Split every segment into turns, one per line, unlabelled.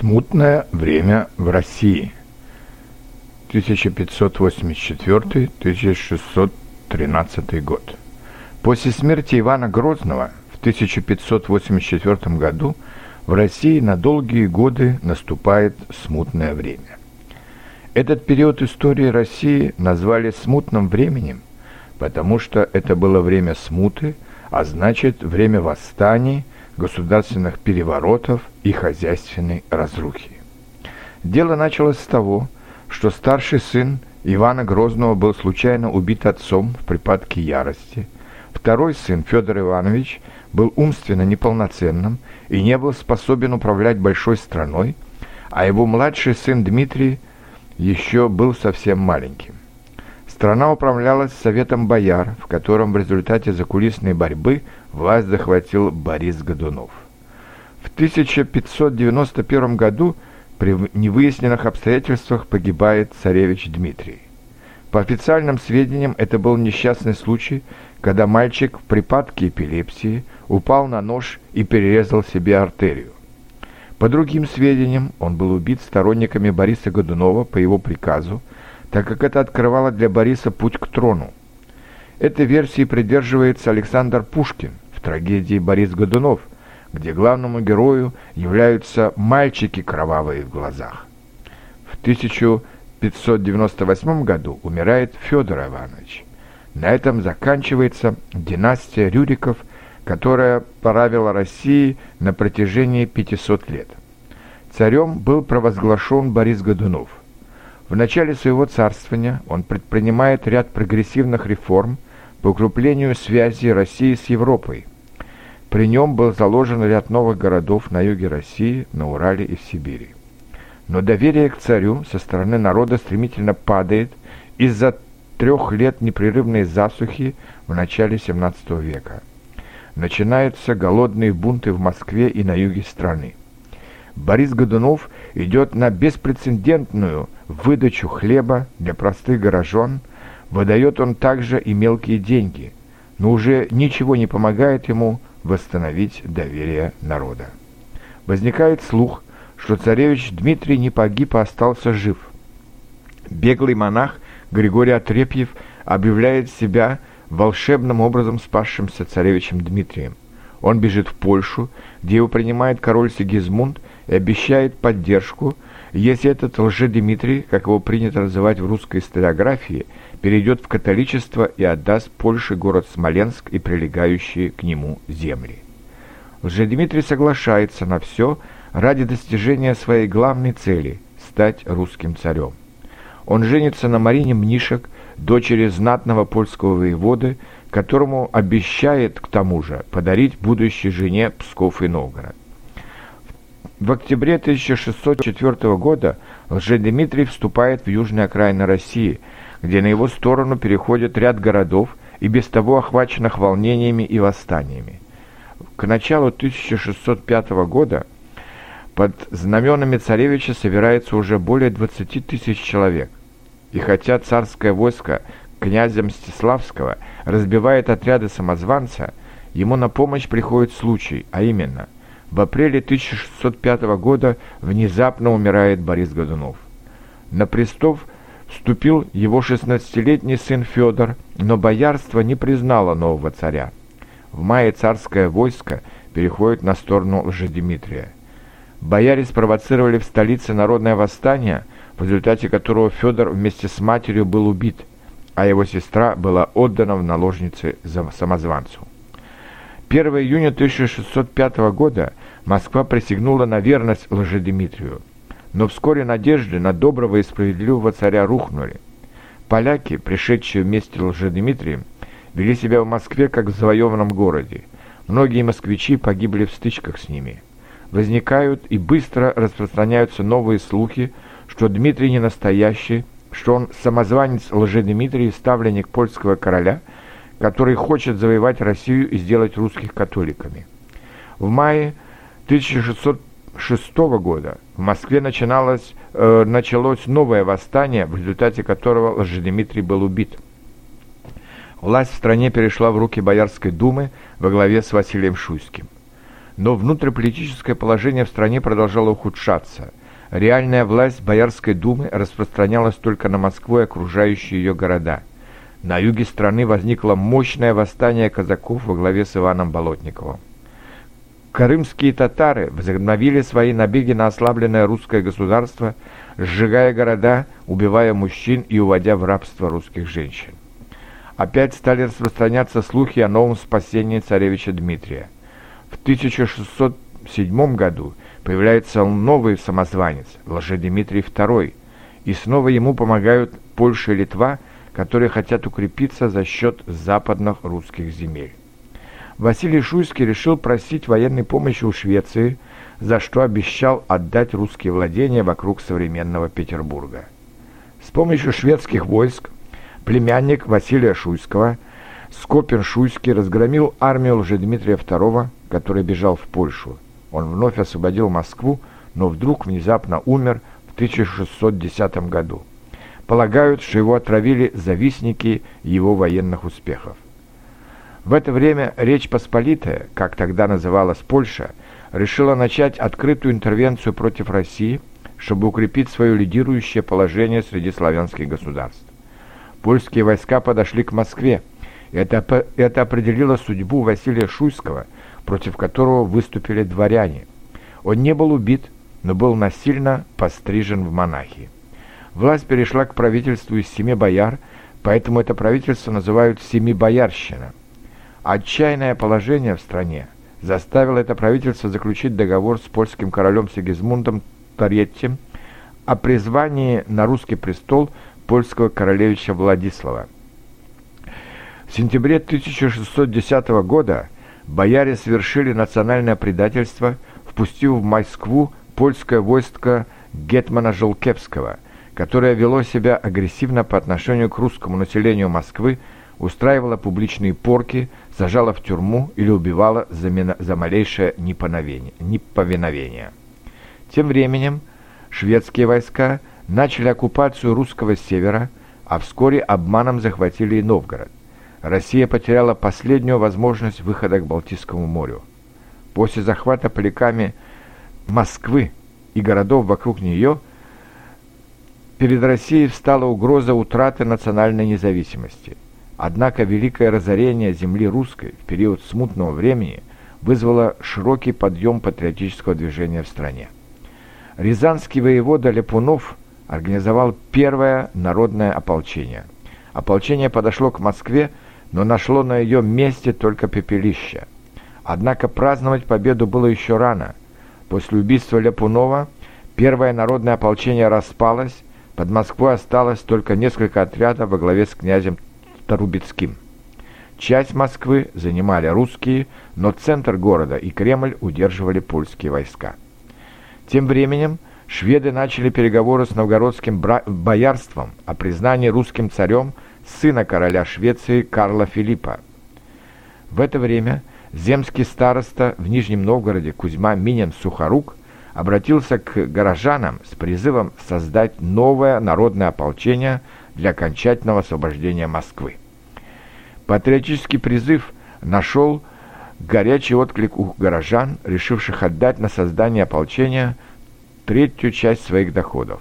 Смутное время в России. 1584-1613 год. После смерти Ивана Грозного в 1584 году в России на долгие годы наступает смутное время. Этот период истории России назвали смутным временем, потому что это было время смуты, а значит время восстаний, государственных переворотов и хозяйственной разрухи. Дело началось с того, что старший сын Ивана Грозного был случайно убит отцом в припадке ярости. Второй сын, Федор Иванович, был умственно неполноценным и не был способен управлять большой страной, а его младший сын Дмитрий еще был совсем маленьким. Страна управлялась Советом Бояр, в котором в результате закулисной борьбы власть захватил Борис Годунов. В 1591 году при невыясненных обстоятельствах погибает царевич Дмитрий. По официальным сведениям, это был несчастный случай, когда мальчик в припадке эпилепсии упал на нож и перерезал себе артерию. По другим сведениям, он был убит сторонниками Бориса Годунова по его приказу, так как это открывало для Бориса путь к трону. Этой версии придерживается Александр Пушкин в трагедии «Борис Годунов», где главному герою являются мальчики кровавые в глазах. В 1598 году умирает Федор Иванович. На этом заканчивается династия Рюриков, которая правила Россией на протяжении 500 лет. Царем был провозглашен Борис Годунов. В начале своего царствования он предпринимает ряд прогрессивных реформ по укреплению связи России с Европой. При нем был заложен ряд новых городов на юге России, на Урале и в Сибири. Но доверие к царю со стороны народа стремительно падает из-за трех лет непрерывной засухи в начале XVII века. Начинаются голодные бунты в Москве и на юге страны. Борис Годунов идет на беспрецедентную выдачу хлеба для простых горожан, выдает он также и мелкие деньги, но уже ничего не помогает ему восстановить доверие народа. Возникает слух, что царевич Дмитрий не погиб, а остался жив. Беглый монах Григорий Отрепьев объявляет себя волшебным образом спасшимся царевичем Дмитрием. Он бежит в Польшу, где его принимает король Сигизмунд и обещает поддержку, если этот лже-Дмитрий, как его принято называть в русской историографии, перейдет в католичество и отдаст Польше город Смоленск и прилегающие к нему земли. Лже-Дмитрий соглашается на все ради достижения своей главной цели – стать русским царем. Он женится на Марине Мнишек, дочери знатного польского воеводы, которому обещает, к тому же, подарить будущей жене Псков и Новгород. В октябре 1604 года Лжедмитрий вступает в южные окраины России, где на его сторону переходит ряд городов и без того охваченных волнениями и восстаниями. К началу 1605 года под знаменами царевича собирается уже более 20 тысяч человек. И хотя царское войско князя Мстиславского разбивает отряды самозванца, ему на помощь приходит случай, а именно – в апреле 1605 года внезапно умирает Борис Годунов. На престол вступил его 16-летний сын Федор, но боярство не признало нового царя. В мае царское войско переходит на сторону Лжедимитрия. Бояре спровоцировали в столице народное восстание, в результате которого Федор вместе с матерью был убит, а его сестра была отдана в наложницы самозванцу. 1 июня 1605 года Москва присягнула на верность Лжедимитрию. Но вскоре надежды на доброго и справедливого царя рухнули. Поляки, пришедшие вместе Лжедимитрием, вели себя в Москве как в завоеванном городе. Многие москвичи погибли в стычках с ними. Возникают и быстро распространяются новые слухи, что Дмитрий не настоящий, что он самозванец Лжедимитрий, ставленник польского короля – который хочет завоевать Россию и сделать русских католиками. В мае 1606 года в Москве начиналось, э, началось новое восстание, в результате которого Лжедимитрий был убит. Власть в стране перешла в руки Боярской думы во главе с Василием Шуйским. Но внутриполитическое положение в стране продолжало ухудшаться. Реальная власть Боярской думы распространялась только на Москву и окружающие ее города. На юге страны возникло мощное восстание казаков во главе с Иваном Болотниковым. Крымские татары возобновили свои набеги на ослабленное русское государство, сжигая города, убивая мужчин и уводя в рабство русских женщин. Опять стали распространяться слухи о новом спасении царевича Дмитрия. В 1607 году появляется новый самозванец, Лжедимитрий II, и снова ему помогают Польша и Литва, которые хотят укрепиться за счет западных русских земель. Василий Шуйский решил просить военной помощи у Швеции, за что обещал отдать русские владения вокруг современного Петербурга. С помощью шведских войск племянник Василия Шуйского, Скопин-Шуйский, разгромил армию Лжедмитрия II, который бежал в Польшу. Он вновь освободил Москву, но вдруг внезапно умер в 1610 году. Полагают, что его отравили завистники его военных успехов. В это время Речь Посполитая, как тогда называлась Польша, решила начать открытую интервенцию против России, чтобы укрепить свое лидирующее положение среди славянских государств. Польские войска подошли к Москве. Это, это определило судьбу Василия Шуйского, против которого выступили дворяне. Он не был убит, но был насильно пострижен в монахи. Власть перешла к правительству из семи бояр, поэтому это правительство называют «семибоярщина». Отчаянное положение в стране заставило это правительство заключить договор с польским королем Сигизмундом III о призвании на русский престол польского королевича Владислава. В сентябре 1610 года бояре совершили национальное предательство, впустив в Москву польское войско Гетмана Желкевского, которое вело себя агрессивно по отношению к русскому населению Москвы, устраивало публичные порки, сажала в тюрьму или убивала за, за малейшее неповиновение. Тем временем шведские войска начали оккупацию русского севера, а вскоре обманом захватили и Новгород. Россия потеряла последнюю возможность выхода к Балтийскому морю. После захвата поляками Москвы и городов вокруг нее перед Россией встала угроза утраты национальной независимости – Однако великое разорение земли русской в период смутного времени вызвало широкий подъем патриотического движения в стране. Рязанский воевода Лепунов организовал первое народное ополчение. Ополчение подошло к Москве, но нашло на ее месте только пепелище. Однако праздновать победу было еще рано. После убийства Лепунова первое народное ополчение распалось, под Москвой осталось только несколько отрядов во главе с князем Тарубецким. Часть Москвы занимали русские, но центр города и Кремль удерживали польские войска. Тем временем шведы начали переговоры с новгородским боярством о признании русским царем сына короля Швеции Карла Филиппа. В это время земский староста в Нижнем Новгороде Кузьма Минин Сухорук обратился к горожанам с призывом создать новое народное ополчение для окончательного освобождения Москвы. Патриотический призыв нашел горячий отклик у горожан, решивших отдать на создание ополчения третью часть своих доходов.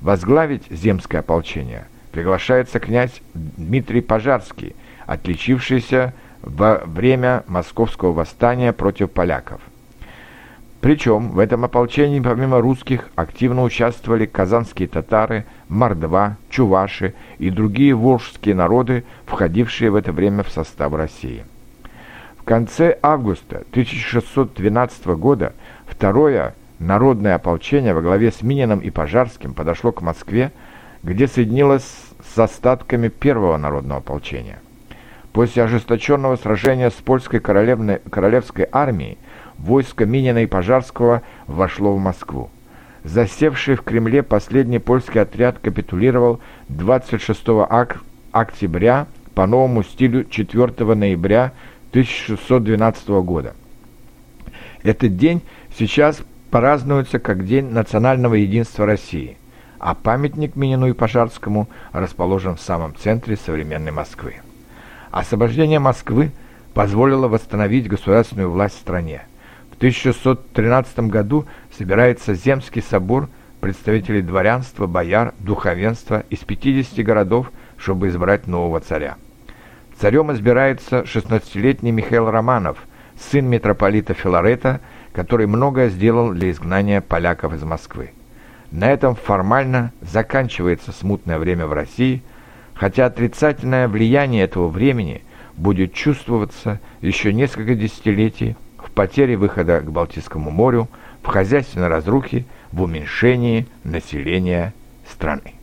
Возглавить земское ополчение приглашается князь Дмитрий Пожарский, отличившийся во время московского восстания против поляков. Причем в этом ополчении помимо русских активно участвовали казанские татары, мордва, чуваши и другие волжские народы, входившие в это время в состав России. В конце августа 1612 года второе народное ополчение во главе с Мининым и Пожарским подошло к Москве, где соединилось с остатками первого народного ополчения. После ожесточенного сражения с польской королевской армией войско Минина и Пожарского вошло в Москву. Засевший в Кремле последний польский отряд капитулировал 26 октября по новому стилю 4 ноября 1612 года. Этот день сейчас празднуется как День национального единства России, а памятник Минину и Пожарскому расположен в самом центре современной Москвы. Освобождение Москвы позволило восстановить государственную власть в стране – 1613 году собирается Земский собор представителей дворянства, бояр, духовенства из 50 городов, чтобы избрать нового царя. Царем избирается 16-летний Михаил Романов, сын митрополита Филарета, который многое сделал для изгнания поляков из Москвы. На этом формально заканчивается смутное время в России, хотя отрицательное влияние этого времени будет чувствоваться еще несколько десятилетий потере выхода к Балтийскому морю, в хозяйственной разрухе, в уменьшении населения страны.